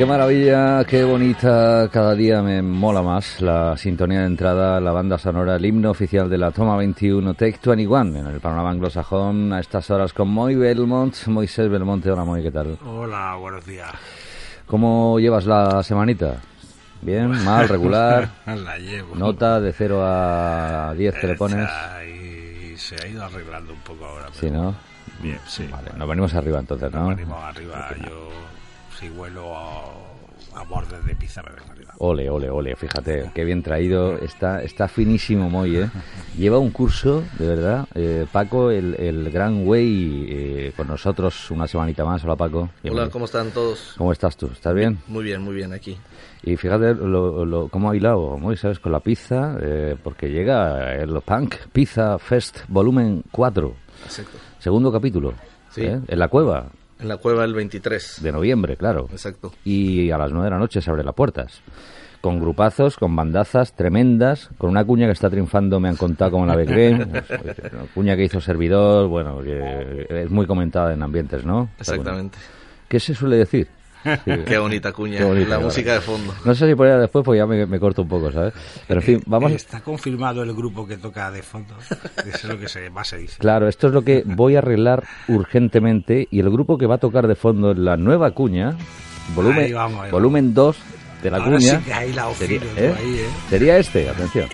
Qué maravilla, qué bonita, cada día me mola más la sintonía de entrada, la banda sonora, el himno oficial de la Toma 21, Take 21, en el panorama anglosajón, a estas horas con Moy Belmont, Moisés Belmonte, hola Moy, ¿qué tal? Hola, buenos días. ¿Cómo llevas la semanita? ¿Bien? ¿Mal? ¿Regular? La llevo. ¿Nota de 0 a 10 que le pones? Ahí, se ha ido arreglando un poco ahora. Sí, pero ¿no? Bien, sí. Vale, nos venimos arriba entonces, Nos ¿no? venimos arriba. Yo, si vuelo a, a bordes de pizza, me vengo arriba. Ole, ole, ole, fíjate, qué bien traído, está, está finísimo Moy, ¿eh? Lleva un curso, de verdad, eh, Paco, el, el gran güey, eh, con nosotros una semanita más, hola Paco. Hola. ¿cómo están todos? ¿Cómo estás tú? ¿Estás bien? Muy bien, muy bien aquí. Y fíjate lo, lo- cómo ha hilado, Moy, ¿sabes? Con la pizza, eh, porque llega el Punk Pizza Fest Volumen 4, Exacto. segundo capítulo, Sí. ¿eh? en la cueva, En la cueva el 23. de noviembre, claro. Exacto. y a las 9 de la noche se abren las puertas. Con grupazos, con bandazas tremendas, con una cuña que está triunfando, me han contado como la Becrem, una cuña que hizo servidor, bueno, que es muy comentada en ambientes, ¿no? Exactamente. ¿Qué se suele decir? Sí. Qué bonita cuña. Qué bonita, la claro. música de fondo. No sé si ahí después, pues ya me, me corto un poco, ¿sabes? Pero en fin, vamos... Está confirmado el grupo que toca de fondo. Eso es lo que se, más se dice. Claro, esto es lo que voy a arreglar urgentemente y el grupo que va a tocar de fondo en la nueva cuña, volumen, Ahí vamos, ahí vamos. volumen 2 de la Ahora cuña, sí que ahí la sería, ¿eh? ahí, ¿eh? sería este, atención.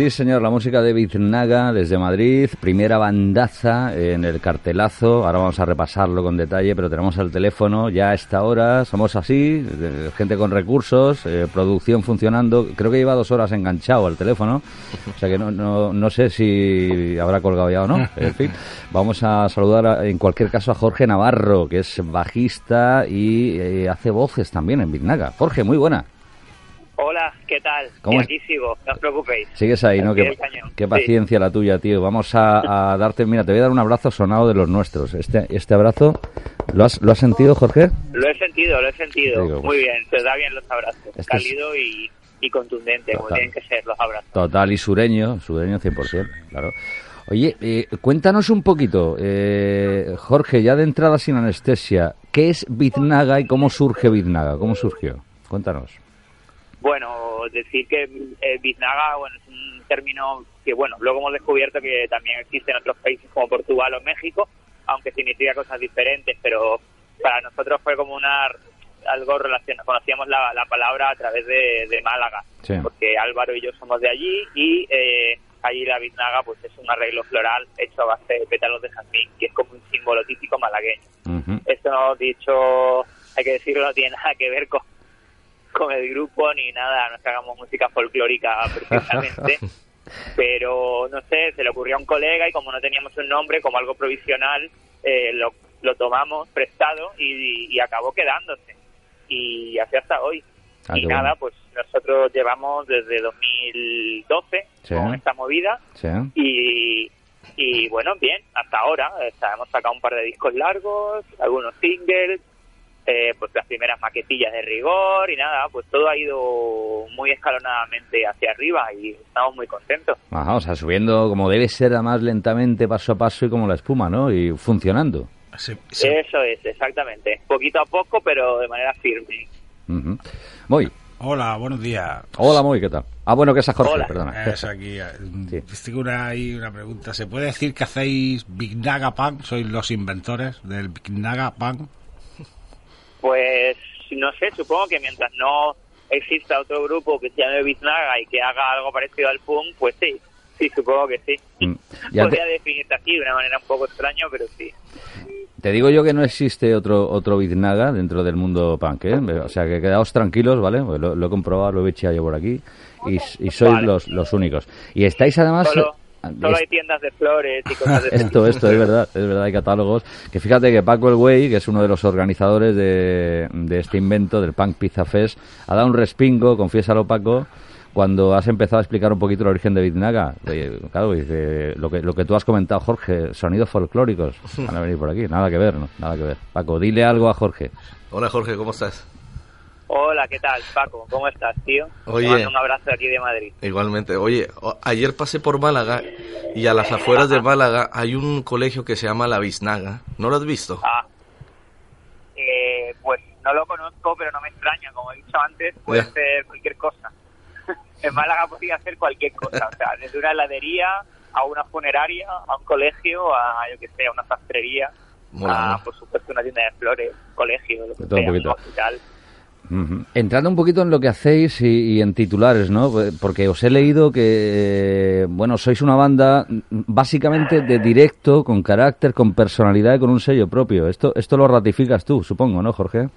Sí, señor, la música de Biznaga desde Madrid, primera bandaza en el cartelazo. Ahora vamos a repasarlo con detalle, pero tenemos el teléfono ya a esta hora. Somos así, gente con recursos, eh, producción funcionando. Creo que lleva dos horas enganchado al teléfono, o sea que no, no, no sé si habrá colgado ya o no. En fin, vamos a saludar en cualquier caso a Jorge Navarro, que es bajista y eh, hace voces también en Biznaga. Jorge, muy buena. Hola, ¿qué tal? ¿Cómo y es? aquí sigo, no os preocupéis. Sigues ahí, ¿no? Qué, qué Sí. paciencia la tuya, tío. Vamos a, a darte, mira, te voy a dar un abrazo sonado de los nuestros. Este, este abrazo, ¿lo has, ¿lo has sentido, Jorge? Lo he sentido, lo he sentido. Digo, Muy bien, se da bien los abrazos. Este es- Cálido y, y contundente, como tienen que ser los abrazos. Total y sureño, sureño 100%, claro. Oye, eh, cuéntanos un poquito, eh, Jorge, ya de entrada sin anestesia, ¿qué es Biznaga y cómo surge Biznaga? ¿Cómo surgió? Cuéntanos. Bueno, decir que eh, biznaga bueno, es un término que, bueno, luego hemos descubierto que también existe en otros países como Portugal o México, aunque significa cosas diferentes, pero para nosotros fue como una algo relacionado, conocíamos la, la palabra a través de, de Málaga, Sí. porque Álvaro y yo somos de allí y eh, allí la biznaga pues es un arreglo floral hecho a base de pétalos de jazmín, que es como un símbolo típico malagueño. Ujú. Esto dicho, hay que decirlo, no tiene nada que ver con, con el grupo ni nada, no es que hagamos música folclórica precisamente, pero no sé, se le ocurrió a un colega y como no teníamos un nombre, como algo provisional, eh, lo, lo tomamos prestado y, y acabó quedándose. Y así hasta hoy. Ah, y nada, bueno. pues nosotros llevamos desde 2012 Sí. con esta movida Sí. y, y bueno, bien, hasta ahora hemos sacado un par de discos largos, algunos singles, eh, pues las primeras maquetillas de rigor y nada, pues todo ha ido muy escalonadamente hacia arriba y estamos muy contentos. Ajá, o sea, subiendo como debe ser, además lentamente, paso a paso y como la espuma, ¿no? Y funcionando. Eso es, exactamente. Poquito a poco, pero de manera firme. Voy. Hola, buenos días. Hola, muy, ¿qué tal? Ah, bueno, que es a Jorge, Hola. perdona. Es aquí. eh, Sí. Tengo una, ahí una pregunta. ¿Se puede decir que hacéis Big Naga Pan? ¿Sois los inventores del Big Naga Pan? Pues no sé, supongo que mientras no exista otro grupo que se llame Biznaga y que haga algo parecido al punk, pues sí, sí, supongo que sí. Mm. Ya Podría te, definirte así de una manera un poco extraña, pero sí. te digo yo que no existe otro otro Biznaga dentro del mundo punk, ¿eh? O sea, que quedaos tranquilos, ¿vale? Pues Lo, lo he comprobado, lo he echado yo por aquí y, y sois Vale. los, los únicos. Y estáis además... Solo, solo es- hay tiendas de flores y cosas de Esto, esto, es verdad, es verdad, hay catálogos. Que fíjate que Paco El Güey, que es uno de los organizadores de, de este invento, del Punk Pizza Fest, ha dado un respingo, confiésalo Paco, cuando has empezado a explicar un poquito el origen de Biznaga. Claro, dice, lo que, lo que tú has comentado, Jorge, sonidos folclóricos, van a venir por aquí, nada que ver, ¿no? Nada que ver. Paco, dile algo a Jorge. Hola Jorge, ¿cómo estás? Hola, ¿qué tal, Paco? ¿Cómo estás, tío? Oye. Te mando un abrazo de aquí de Madrid. Igualmente. Oye, ayer pasé por Málaga y a las afueras de Málaga hay un colegio que se llama La Biznaga. ¿No lo has visto? Ah, eh, pues no lo conozco, pero no me extraña. Como he dicho antes, puede Ya. ser cualquier cosa. en Málaga podría ser cualquier cosa. O sea, desde una heladería a una funeraria, a un colegio, a, yo que sé, a una sastrería, Mola, a, ¿no? por supuesto, una tienda de flores, colegio, lo que sea, un poquito. Ujú. Entrando un poquito en lo que hacéis y, y en titulares, ¿no? Porque os he leído que, eh, bueno, sois una banda básicamente de directo, con carácter, con personalidad y con un sello propio. Esto, esto lo ratificas tú, supongo, ¿no, Jorge?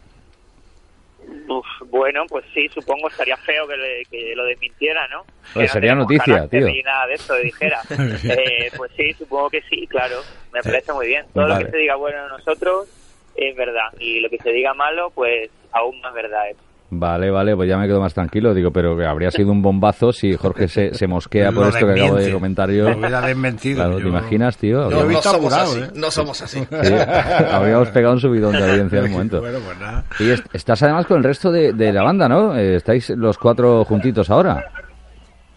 Uf, bueno, pues sí, supongo estaría feo que, le- que lo desmintiera, ¿no? Que no sería tenemos noticia, tío. Ni nada de eso, dijera. Eh, pues sí, supongo que sí, claro. Me parece muy bien. Todo Vale. lo que se diga bueno de nosotros es verdad. Y lo que se diga malo, pues aún más verdad es. Vale, vale, pues ya me quedo más tranquilo. Digo, pero que habría sido un bombazo si Jorge se, se mosquea por Lo esto que acabo de comentar yo. Hubiera desmentido. Claro, ¿te yo- imaginas, tío? Yo No, he Habríamos, no visto somos apurado, así. ¿eh? No somos así. sí, habríamos pegado un subidón de audiencia en un momento. Bueno, pues nada. Y est- estás además con el resto de, de la banda, ¿no? Eh, estáis los cuatro juntitos ahora.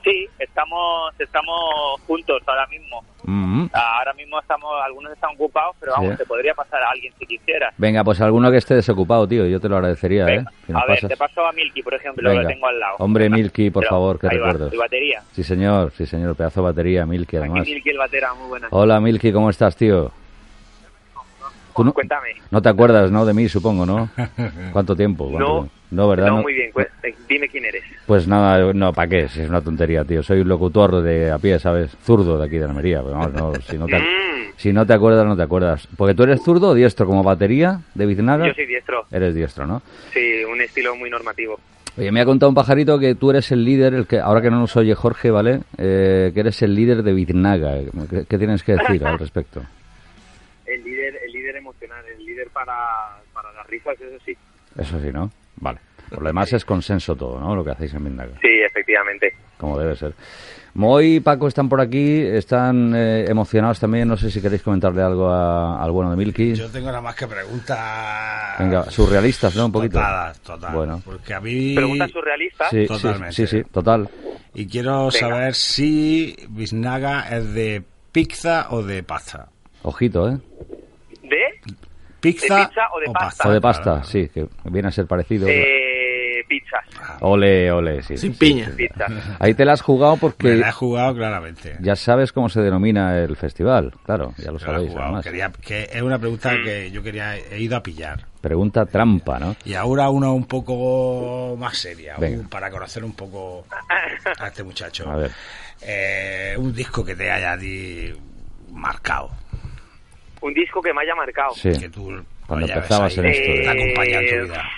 Sí, estamos estamos juntos ahora mismo. Mm. Ahora mismo estamos, algunos están ocupados, pero vamos, Sí. te podría pasar a alguien si quisiera. Venga, pues alguno que esté desocupado, tío. Yo te lo agradecería, ¿eh? Si a ver, pasas. te paso a Milky, por ejemplo, Venga. lo tengo al lado. Hombre. Milky, por Pero favor, que va, recuerdos. batería. Sí, señor, sí, señor. Pedazo de batería, Milky, Aquí además. Milky el batera, muy buena. Hola, Milky, ¿cómo estás, tío? Tú no, Cuéntame. no te acuerdas, ¿no? De mí, supongo, ¿no? ¿Cuánto tiempo? ¿Cuánto No, no, ¿verdad? No, muy bien, pues, eh, dime quién eres. Pues nada, no, ¿para qué? Si es una tontería, tío. Soy un locutor de a pie, ¿sabes? Zurdo de aquí de Almería. Pero vamos, no, si, no te, Mm, si no te acuerdas, no te acuerdas. Porque tú eres zurdo o diestro como batería de Biznaga. yo soy diestro, Eres diestro, ¿no? sí, un estilo muy normativo. Oye, me ha contado un pajarito que tú eres el líder, el que ahora que no nos oye Jorge, ¿vale? Eh, que eres el líder de Biznaga. ¿Qué, qué tienes que decir al respecto? El líder, líder emocional, el líder para, para las risas, eso sí. Eso sí, ¿no? Vale. Por lo demás es consenso todo, ¿no? Lo que hacéis en Biznaga. Sí, efectivamente. como debe ser. Moy y Paco están por aquí, están eh, emocionados también. No sé si queréis comentarle algo a- al bueno de Milky. Yo tengo nada más que preguntas. Venga, surrealistas, ¿no? Un poquito. Totadas, total. Bueno. Porque a mí. Preguntas surrealistas. Sí, sí, Totalmente. sí, sí, total. Y quiero saber si Biznaga es de pizza o de pasta. Ojito, ¿eh? ¿Pizza, ¿De pizza o de pasta? O de pasta, Claro. sí, que viene a ser parecido. Eh, pizzas. Ole, ole, sí. Sin sí, piña. sí. Ahí te la has jugado Me porque la he jugado claramente. ya sabes cómo se denomina el festival. Claro, ya lo Me la he sabéis, además. Quería- que es una pregunta que yo quería, he ido a pillar. Pregunta trampa, ¿no? Y ahora una un poco más seria, un- para conocer un poco a este muchacho. A ver. Eh, un disco que te haya a ti marcado. Un disco que me haya marcado. Sí. Que tú Cuando empezabas ahí, en esto. Te acompaña en tu Eh, vida.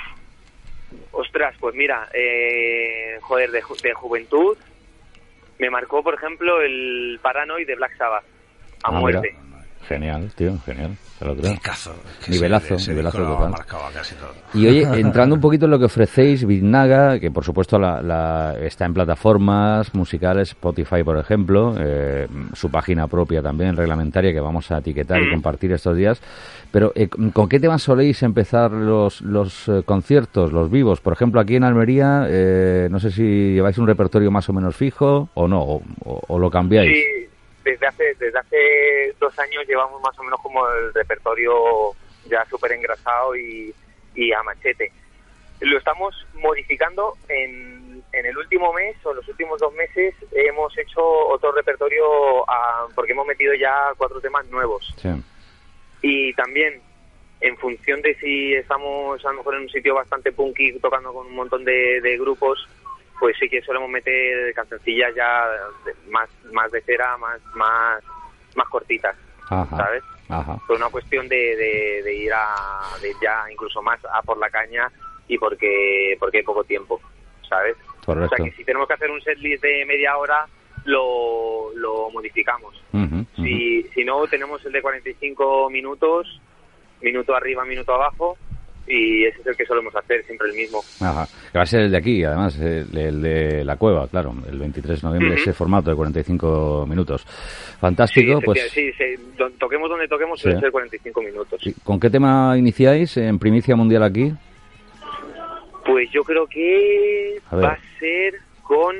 Ostras, pues mira, eh, joder, de, ju- de juventud me marcó, por ejemplo, el Paranoid de Black Sabbath. A Ah, mira. Genial, tío, genial. Te lo creo. Que Nivelazo, ese- ese nivelazo total. casi todo. Y oye, entrando un poquito en lo que ofrecéis, Biznaga, que por supuesto la, la- está en plataformas musicales, Spotify por ejemplo, eh, su página propia también, reglamentaria, que vamos a etiquetar y compartir estos días. Pero, eh, ¿con qué temas soléis empezar los, los eh, conciertos, los vivos? Por ejemplo, aquí en Almería, eh, no sé si lleváis un repertorio más o menos fijo o no, o, o- o lo cambiáis. Sí, desde hace, desde hace dos años llevamos más o menos como el repertorio ya súper engrasado y, y a machete. lo estamos modificando en, en el último mes o los últimos dos meses hemos hecho otro repertorio porque hemos metido ya cuatro temas nuevos Sí. y también en función de si estamos a lo mejor en un sitio bastante punky tocando con un montón de, de grupos pues sí que solemos meter cancioncillas ya más más de cera más más más cortitas Ajá. sabes Ajá. por una cuestión de, de, de ir a de ya incluso más a por la caña y porque porque hay poco tiempo sabes Correcto. o sea que si tenemos que hacer un setlist de media hora lo, lo modificamos si, si no, tenemos el de 45 minutos, minuto arriba, minuto abajo, y ese es el que solemos hacer, siempre el mismo. Ajá. Que va a ser el de aquí, además, el, el de la cueva, claro, el 23 de noviembre, ese formato de 45 minutos. Fantástico, sí, pues. sí, sí, toquemos donde toquemos, Sí. suele ser 45 minutos. sí. ¿Con qué tema iniciáis en primicia mundial aquí? Pues yo creo que A va a ser con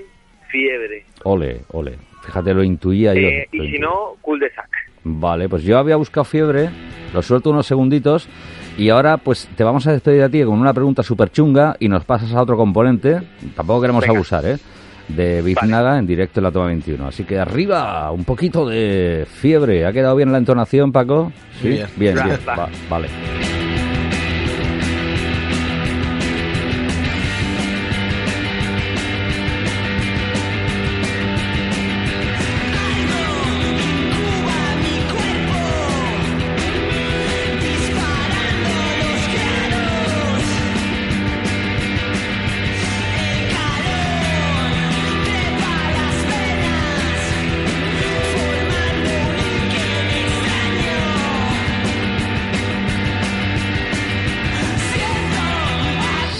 fiebre. Ole, ole. Fíjate, lo intuía yo. Eh, lo y si intuía. no, cul de sac. Vale, pues yo había buscado fiebre, lo suelto unos segunditos y ahora pues te vamos a despedir a ti con una pregunta súper chunga y nos pasas a otro componente, tampoco queremos Venga. abusar, ¿eh? De Biznaga en directo en la toma 21. Así que arriba, un poquito de fiebre. ¿Ha quedado bien la entonación, Paco? Sí, Bien. bien, Va, bien. va. Va- vale.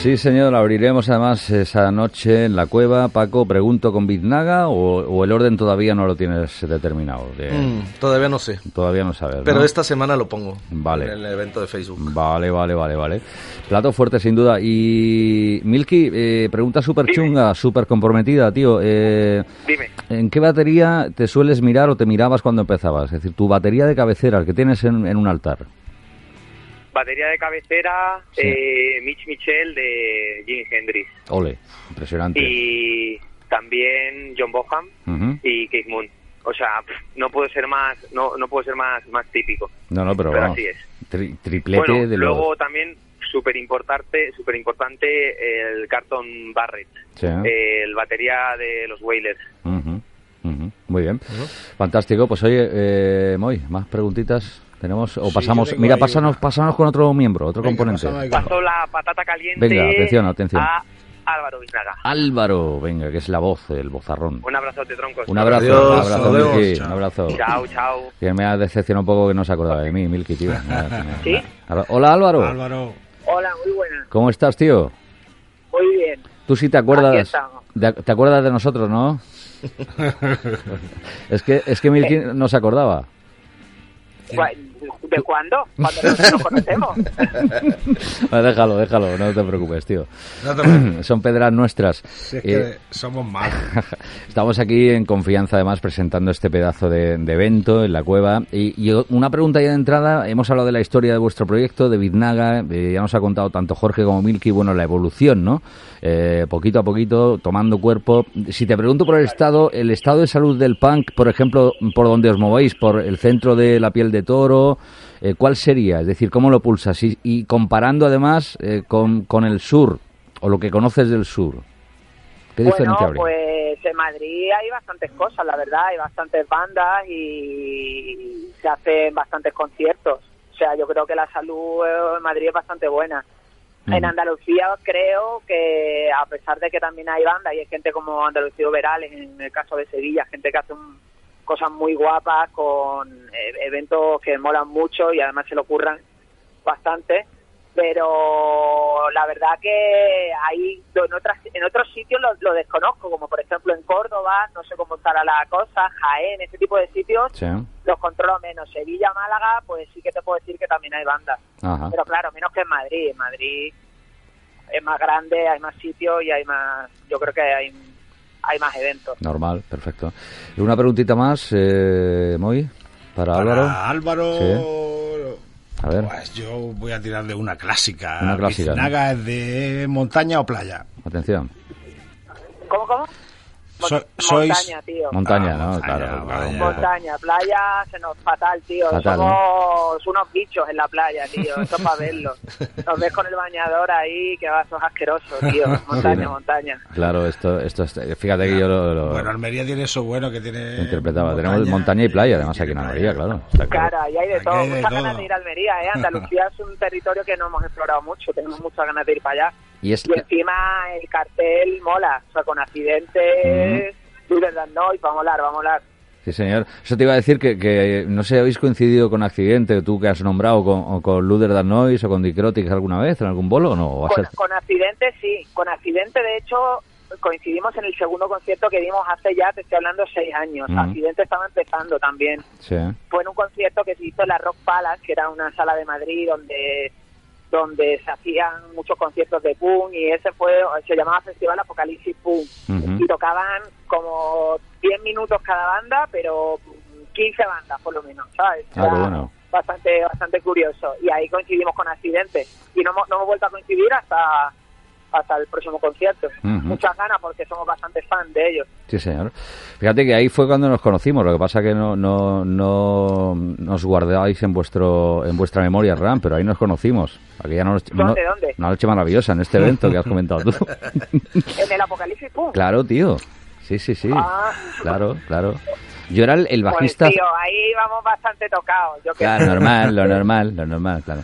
Sí, señor, abriremos además esa noche en la cueva. Paco, pregunto con Biznaga o, o el orden todavía no lo tienes determinado. De- Mm, todavía no sé. Todavía no sabes. Pero ¿no? esta semana lo pongo. Vale. En el evento de Facebook. Vale, vale, vale, vale. Plato fuerte, sin duda. Y Milky, eh, pregunta súper chunga, súper comprometida, tío. Eh, Dime. ¿En qué batería te sueles mirar o te mirabas cuando empezabas? Es decir, tu batería de cabecera, el que tienes en, en un altar. Batería de cabecera, Sí. eh, Mitch Michel de Jimi Hendrix. Ole, impresionante. Y también John Boham y Keith Moon. O sea, pff, no puedo ser más, no, no puedo ser más, más típico. No, no, pero, Pero vamos, así es. tri- triplete bueno, de luego los... también súper importante, súper importante el Carton Barrett, Sí, el batería de los ujú. Muy bien. Fantástico. Pues oye, eh, Moy, más preguntitas tenemos o Sí, pasamos. Mira, pásanos, una. pásanos con otro miembro, otro Venga, componente. Paso la patata caliente Venga, atención, atención. a Álvaro Biznaga. Álvaro, venga, que es la voz, el vozarrón. Un abrazote, troncos. Un abrazo, Adiós, un abrazo, vemos. Milky, Chao. un abrazo. Chao, chao. Que me ha decepcionado un poco que no se acordaba de mí, Milky, tío. ¿Sí? Hola, Álvaro. Álvaro, Hola, muy buena. ¿Cómo estás, tío? Muy bien. Tú sí te acuerdas, de- te acuerdas de nosotros, ¿no? es que es que Milky no se acordaba. ¿De cuándo? Cuando nos, nos conocemos. Déjalo, déjalo, no te preocupes, tío. no te preocupes, Son pedras nuestras. si es Eh, que somos malos. Estamos aquí en confianza, además, presentando este pedazo de, de evento en la cueva. Y, y una pregunta ya de entrada. Hemos hablado de la historia de vuestro proyecto, de Biznaga. eh, ya nos ha contado tanto Jorge como Milky, bueno, la evolución, ¿no? Eh, poquito a poquito, tomando cuerpo. Si te pregunto por el estado, el estado de salud del punk, por ejemplo, por donde os movéis, por el centro de la piel de toro, eh, ¿cuál sería? Es decir, ¿cómo lo pulsas? Y, y comparando además eh, con, con el sur, o lo que conoces del sur. ¿Qué bueno, diferencia habría? pues en Madrid hay bastantes cosas, la verdad. Hay bastantes bandas y se hacen bastantes conciertos. O sea, yo creo que la salud en Madrid es bastante buena. En. Andalucía creo que a pesar de que también hay bandas y hay gente como Andalucía Verales, en el caso de Sevilla, gente que hace un- cosas muy guapas con eh, eventos que molan mucho y además se lo ocurran bastante, pero la verdad que ahí en otras en otros sitios lo, lo desconozco, como por ejemplo en Córdoba, no sé cómo estará la cosa, Jaén, ese tipo de sitios Sí. los controlo menos. Sevilla, Málaga, pues sí que te puedo decir que también hay bandas. Ajá. Pero claro, menos que en Madrid. En Madrid es más grande, hay más sitios y hay más. Yo creo que hay, hay más eventos. Normal, perfecto. Y una preguntita más, eh, Moy, para, Álvaro. Para Álvaro, A A ver, Pues yo voy a tirar de una clásica. Una clásica, ¿Biznaga es de montaña o playa? atención. ¿Cómo, cómo? So- sois- Montaña, tío. Montaña, Ah, ¿no? montaña, claro. Montaña, playa, se nos fatal, tío. Fatal, Somos unos bichos en la playa, tío. Eso para verlo. Nos ves con el bañador ahí, que va, sos asqueroso, tío. Montaña, ¿no? montaña. Claro, esto, esto, es- fíjate que yo lo, lo- Bueno, Almería tiene eso bueno que tiene. interpretaba. Tenemos montaña y playa, además aquí en Almería, claro. Está claro. Cara, y hay de todo. hay de Muchas todo. ganas de ir a Almería, ¿eh? Andalucía es un territorio que no hemos explorado mucho. Tenemos muchas ganas de ir para allá. Y es Y encima el cartel mola. O sea, con accidentes, Líder de Noy, va a molar, va a molar. Sí, señor. Eso te iba a decir que, que no sé, ¿habéis coincidido con accidente, tú que has nombrado, con, o con Luder Darnois o con Dicrotic alguna vez, en algún bolo o no? ¿O Con, ser- con accidente sí, con accidente de hecho coincidimos en el segundo concierto que dimos hace ya, te estoy hablando, seis años. Ujú. Accidente estaba empezando también. Sí. Fue en un concierto que se hizo en la Rock Palace, que era una sala de Madrid donde donde se hacían muchos conciertos de punk y ese fue se llamaba Festival Apocalipsis Punk y tocaban como 10 minutos cada banda, pero 15 bandas por lo menos, ¿sabes? Ah, Era qué bueno. bastante bastante curioso y ahí coincidimos con accidente y no, hemos- no hemos vuelto a coincidir hasta hasta el próximo concierto. Ujú. Muchas ganas porque somos bastante fan de ellos. Sí, señor. Fíjate que ahí fue cuando nos conocimos. Lo que pasa que no, no, no nos guardáis en vuestro en vuestra memoria RAM, pero ahí nos conocimos. Aquella noche, ¿Dónde, no- dónde? Una noche maravillosa en este evento que has comentado tú. En el Apocalipsis Punk. claro, tío. Sí, sí, sí. Ah. Claro, claro. Yo era el, el Pues, bajista. tío, ahí vamos bastante tocados. Yo Claro, normal, lo normal, lo normal, claro.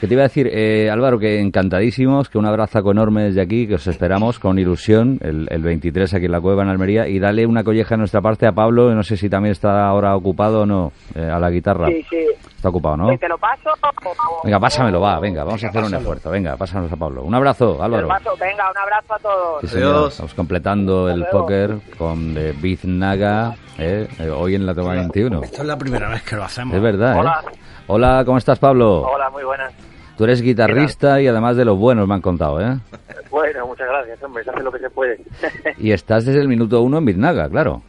Que te iba a decir, eh, Álvaro, que encantadísimos, que un abrazo enorme desde aquí, que os esperamos con ilusión el, el 23 aquí en la Cueva en Almería y dale una colleja de nuestra parte a Pablo, no sé si también está ahora ocupado o no, eh, a la guitarra. Sí, sí. Está ocupado, ¿no? ¿Te lo paso? o- Venga, pásamelo, va, venga, vamos a hacer un esfuerzo, venga, pásanos a Pablo. Un abrazo, Te lo Álvaro. paso. Venga, un abrazo a todos. Sí, señor. Adiós. Estamos completando el luego. póker con eh, Biznaga, eh, eh, hoy en la toma 21. Esto es la primera vez que lo hacemos. Es verdad, Hola. ¿eh? Hola, ¿cómo estás, Pablo? Hola, muy buenas. Tú eres guitarrista y además de los buenos, me han contado, ¿eh? Bueno, muchas gracias, hombre, se hace lo que se puede. Y estás desde el minuto uno en Biznaga, claro.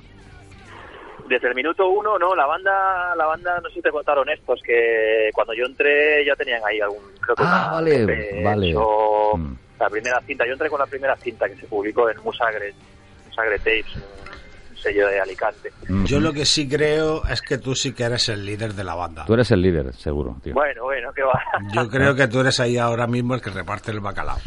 Desde el minuto uno, no, la banda, la banda, no sé si te contaron estos, que cuando yo entré ya tenían ahí algún, creo que Ah, vale, vale. Mm. la primera cinta, yo entré con la primera cinta que se publicó en Musagre, Musagre Tapes, sello de Alicante. Yo lo que sí creo es que tú sí que eres el líder de la banda. Tú eres el líder, seguro, tío. Bueno, bueno, que va. Yo creo que tú eres ahí ahora mismo el que reparte el bacalao.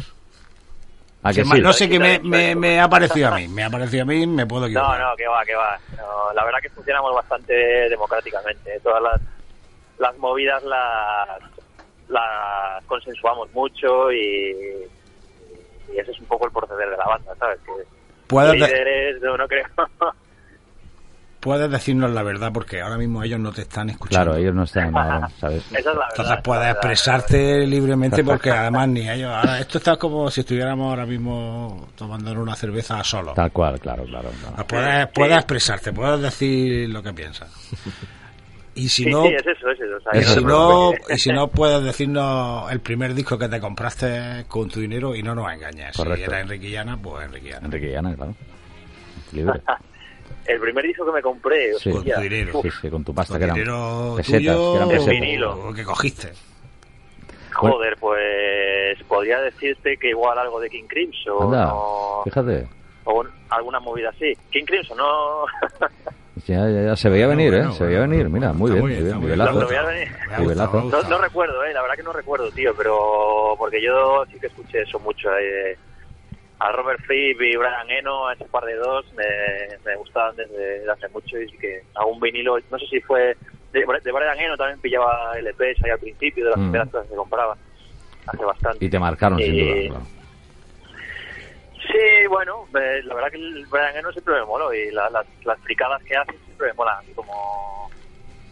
¿A que sí? No sé qué me, me, me ha parecido a mí. Me ha parecido a mí, me puedo No, equivocar. no, que va, que va. No, la verdad que funcionamos bastante democráticamente. Todas las, las movidas las, las consensuamos mucho y, y ese es un poco el proceder de la banda, ¿sabes? Que líderes, no, no creo. puedes decirnos la verdad porque ahora mismo ellos no te están escuchando. Claro, ellos no están, ahora, ¿sabes? Esa es la verdad. Entonces puedes la verdad. expresarte libremente porque además ni ellos. Ahora, esto está como si estuviéramos ahora mismo tomando una cerveza solo. Tal cual, claro, claro. claro. Ah, Puedes, puedes expresarte, puedes decir lo que piensas. Y si Sí, no, sí, es eso, es eso. O sea, y si no, preocupes. y si no puedes decirnos el primer disco que te compraste con tu dinero y no nos engañes. Correcto. Si era Enrique Llana, pues Enrique Llana. Enrique y Ana, claro. Libre. El primer disco que me compré, Sí. Con tu dinero. Sí, sí, con tu pasta, Con que eran pesetas, tuyo que eran pesetas. vinilo. o que cogiste. Joder, pues podría decirte que igual algo de King Crimson Anda, o, fíjate. o alguna movida así. King Crimson, no... Ya, ya, ya, se veía Bueno, venir, ¿eh? bueno, Se veía bueno. venir, mira, muy bien, muy bien, nivelazo. no recuerdo, eh, la verdad que no recuerdo, tío, pero porque yo sí que escuché eso mucho. eh, a Robert Fripp y Brian Eno, a ese par de dos, me, me gustaban desde hace mucho y que algún vinilo, no sé si fue de, de Brian Eno también pillaba LPs ahí al principio, de las Mm. primeras cosas que compraba, hace bastante. Y te marcaron, sin duda. Claro. Sí, bueno, eh, la verdad que el Brian Eno siempre me moló y la- las, las fricadas que hace siempre me molan, como,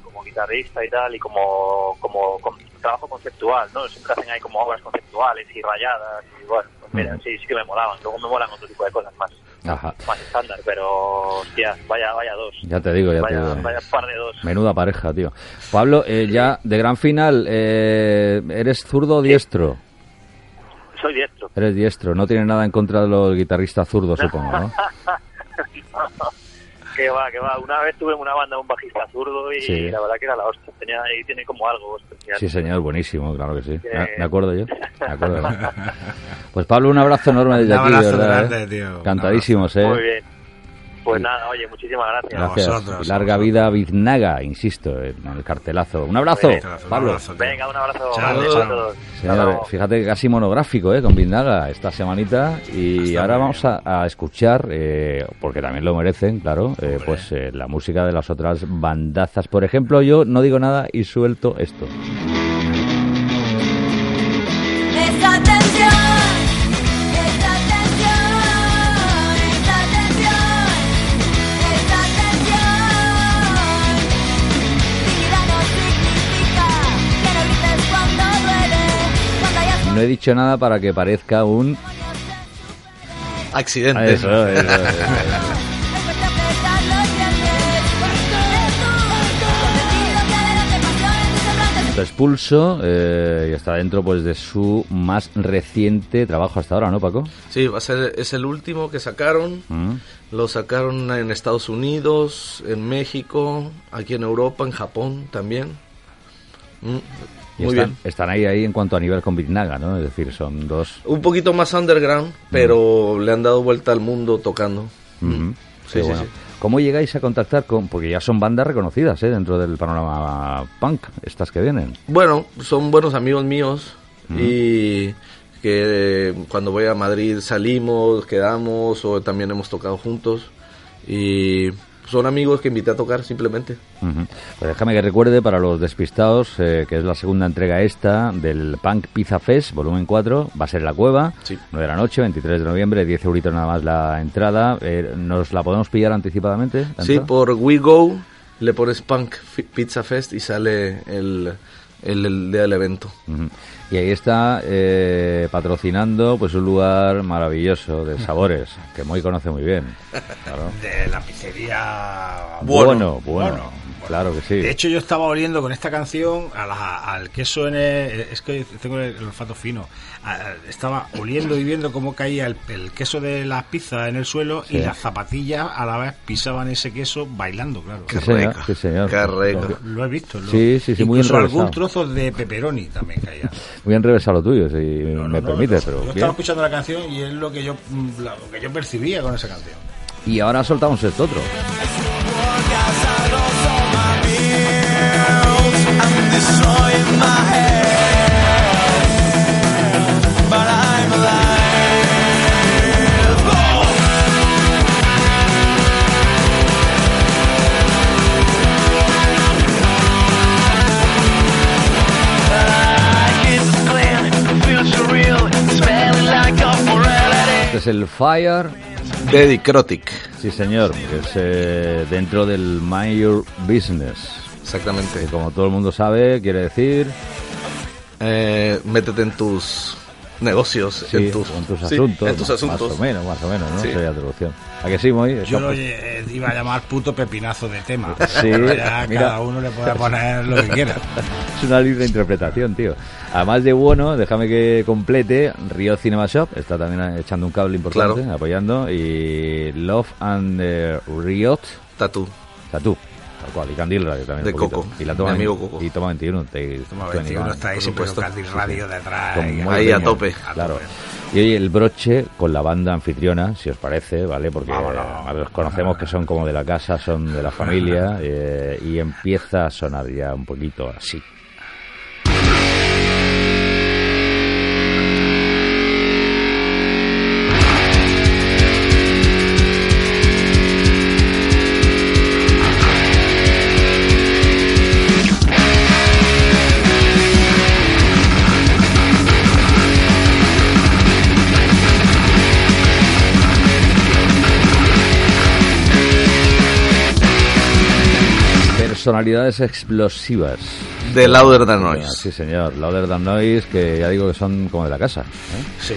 como guitarrista y tal, y como, como, con trabajo conceptual, ¿no? Siempre hacen ahí como obras conceptuales y rayadas, y bueno, mira, Ujú. sí, sí que me molaban. Luego me molan otro tipo de cosas más, Ajá. más estándar, pero, hostia, vaya, vaya dos. Ya te digo, ya te digo. vaya par de dos. Menuda pareja, tío. Pablo, eh, ya de gran final, eh, ¿eres zurdo o diestro? Soy diestro. Eres diestro, no tienes nada en contra de los guitarristas zurdos, supongo, ¿no? Que va, que va. Una vez tuve una banda, un bajista zurdo y Sí. la verdad que era la hostia. Tenía, y tiene como algo especial. Sí, señor, buenísimo, claro que sí. Que- Me, me acuerdo yo. Me acuerdo. Pues Pablo, un abrazo enorme desde Un aquí, de abrazo verdad. grande, ¿eh? tío. Un Cantadísimos, ¿eh? Muy bien. Pues nada, oye, muchísimas gracias. Gracias. vosotros, larga vosotros. vida Biznaga, insisto, en el cartelazo. Un abrazo. Un Pablo. abrazo. Venga, un abrazo. Chao, Gracias chao. a todos. Fíjate que casi monográfico ¿eh? con Biznaga esta semanita y ahora vamos a, a escuchar, eh, porque también lo merecen, claro, eh, pues eh, la música de las otras bandazas. Por ejemplo, yo no digo nada y suelto esto. He dicho nada para que parezca un... Accidente. Eso, Expulso eh, y está dentro pues de su más reciente trabajo hasta ahora, ¿no, Paco? Sí, va a ser, es el último que sacaron. Mm. Lo sacaron en Estados Unidos, en México, aquí en Europa, en Japón también. Mm, Y Muy están, bien. están ahí, ahí en cuanto a nivel con Biznaga, ¿no? Es decir, son dos... Un poquito más underground, pero le han dado vuelta al mundo tocando. Mm. Sí, bueno. sí. ¿Cómo llegáis a contactar con...? Porque ya son bandas reconocidas, ¿eh? Dentro del panorama punk, estas que vienen. Bueno, son buenos amigos míos y que eh, cuando voy a Madrid salimos, quedamos o también hemos tocado juntos y son amigos que invité a tocar simplemente. Pues déjame que recuerde para los despistados eh, que es la segunda entrega esta del Punk Pizza Fest, volumen 4. Va a ser en la cueva, Sí. 9 de la noche, 23 de noviembre, 10 euritos nada más la entrada. Eh, ¿Nos la podemos pillar anticipadamente? Sí, por WeGo le pones Punk Pizza Fest y sale el, el, el día del evento. Y ahí está eh, patrocinando pues un lugar maravilloso de sabores, que muy conoce muy bien. Claro. De la pizzería. Bueno, bueno, Bueno, claro que sí. De hecho, yo estaba oliendo con esta canción a la- al queso en el, Es que tengo el, el olfato fino. A- estaba oliendo y viendo cómo caía el, el queso de las pizzas en el suelo Sí. y las zapatillas a la vez pisaban ese queso bailando, claro. Sí, señor, sí, señor. Qué rico. Lo he visto. lo- Sí, sí, sí, muy Incluso enrevesado. algún trozo de pepperoni también caía. Muy enrevesado lo tuyo, si No, no, me no, permites, no. pero Yo bien. estaba escuchando la canción y es lo que yo, lo que yo percibía con esa canción. Y ahora soltamos esto otro. Es el Fire. Deddy Krotik, Sí, señor, que es eh, dentro del Mind Business. Exactamente. Que como todo el mundo sabe, quiere decir Eh, métete en tus negocios, sí, en tus, con tus sí, asuntos. en tus asuntos. Más o menos, más o menos, ¿no? Sí. Sería traducción. ¿A que sí, Moy? Yo lo iba a llamar puto pepinazo de tema. Sí, Pero ya mira. cada uno le puede poner lo que quiera. Es una libre interpretación, tío. Además de bueno, déjame que complete, Río Cinema Shop está también echando un cable importante, Claro. apoyando, y Love and eh, Riot Tatú. Tattoo, tal cual, y Candil Radio también. De. Coco, Y la mi toma, amigo Coco. Y toma 21. Te, Toma, 21, 21 está ahí siempre Radio detrás. Ahí a tope. Claro. Y oye, el broche con la banda anfitriona, si os parece, ¿vale? Porque ver, conocemos que son como de la casa, son de la familia, eh, y empieza a sonar ya un poquito así. Personalidades explosivas. De Louder Than Noise. Sí, señor. Louder Than Noise, que ya digo que son como de la casa. ¿eh? Sí,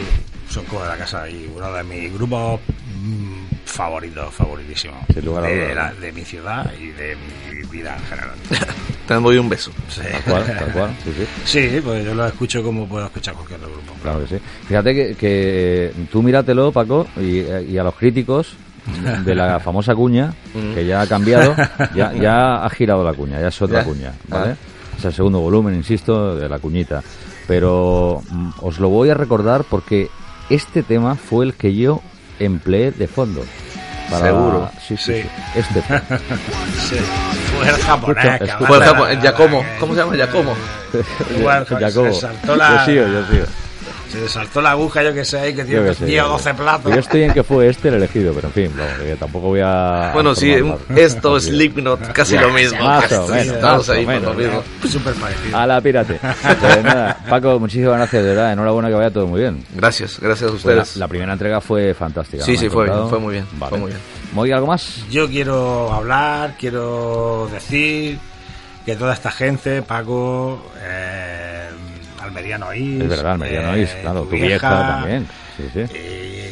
son como de la casa y uno de mis grupos mm, favoritos, favoritísimos. Sin lugar a de, la- de mi ciudad y de mi vida en general. Te doy un beso. Sí. Tal cual, tal cual. Sí, sí. Sí, pues yo lo escucho como puedo escuchar cualquier otro grupo. Claro que sí. Fíjate que, que tú míratelo, Paco, y, y a los críticos, de la famosa cuña, que ya ha cambiado, ya, ya ha girado la cuña, ya es otra Ya. cuña, ¿vale? Ah. Es el segundo volumen, insisto, de la cuñita. Pero mm, os lo voy a recordar porque este tema fue el que yo empleé de fondo. ¿Seguro? Sí, sí, Sí. sí. Este fue. Sí. Japonés. Escucha, de- ¿Cómo se llama? Giacomo. Igual, Jacobo. se saltó la- Yo sigo, yo sigo. Se le saltó la aguja, yo que sé, ahí, que tiene qué sé, 10 o yo- 12 platos. Yo estoy en que fue este el elegido, pero en fin, tampoco voy a... Bueno, sí, esto, Sí. Slipknot, casi Ya, lo mismo. más o menos, Estamos ahí por lo mismo. Súper parecido. A la pirate. Pues nada, Paco, muchísimas gracias, de verdad. Enhorabuena que vaya todo muy bien. Gracias, gracias a Pues la, ustedes. la primera entrega fue fantástica. Sí, sí, fue- fue muy bien, Vale. fue muy bien. ¿Moy, algo más? Yo quiero hablar, quiero decir que toda esta gente, Paco, eh, Almeriano Is, Es verdad, eh, Is, claro, tu vieja, también. Sí, sí.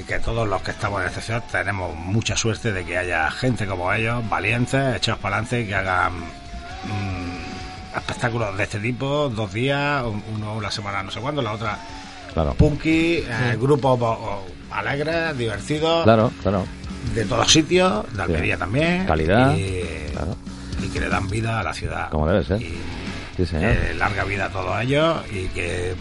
Y que todos los que estamos en esta ciudad tenemos mucha suerte de que haya gente como ellos, valientes, echados para adelante, que hagan mm, espectáculos de este tipo, dos días, un- uno una semana no sé cuándo, la otra Claro, punky, eh, grupos o- o alegres, divertidos, claro, claro. de todos sitios, de Almería también. Calidad, Y, claro. y que le dan vida a la ciudad. Como debe ser. Y Sí, señor. que larga vida a todos ellos y que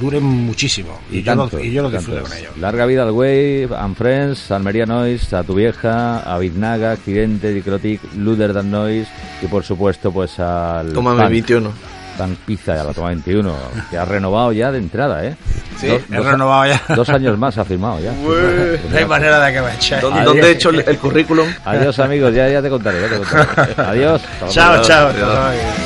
duren muchísimo. Y, Y, yo, lo, tanto, y yo lo disfruto tanto. con ellos. Larga vida al Wave, and Friends, Almería Noise, a tu vieja, a Biznaga, Accidente, Dicrotic, Luder Dan Noise y por supuesto pues al Tómame Punk, 21. Punk Pizza a la toma 21, que ha renovado ya de entrada, ¿eh? Sí, dos, He dos- renovado ya. dos años más ha firmado ya. No hay manera de que me echéis. ¿Dónde, dónde he hecho el, el currículum? Adiós amigos, ya, ya te contaré, ya te contaré. Adiós. Chao, chao. Adiós. Chao.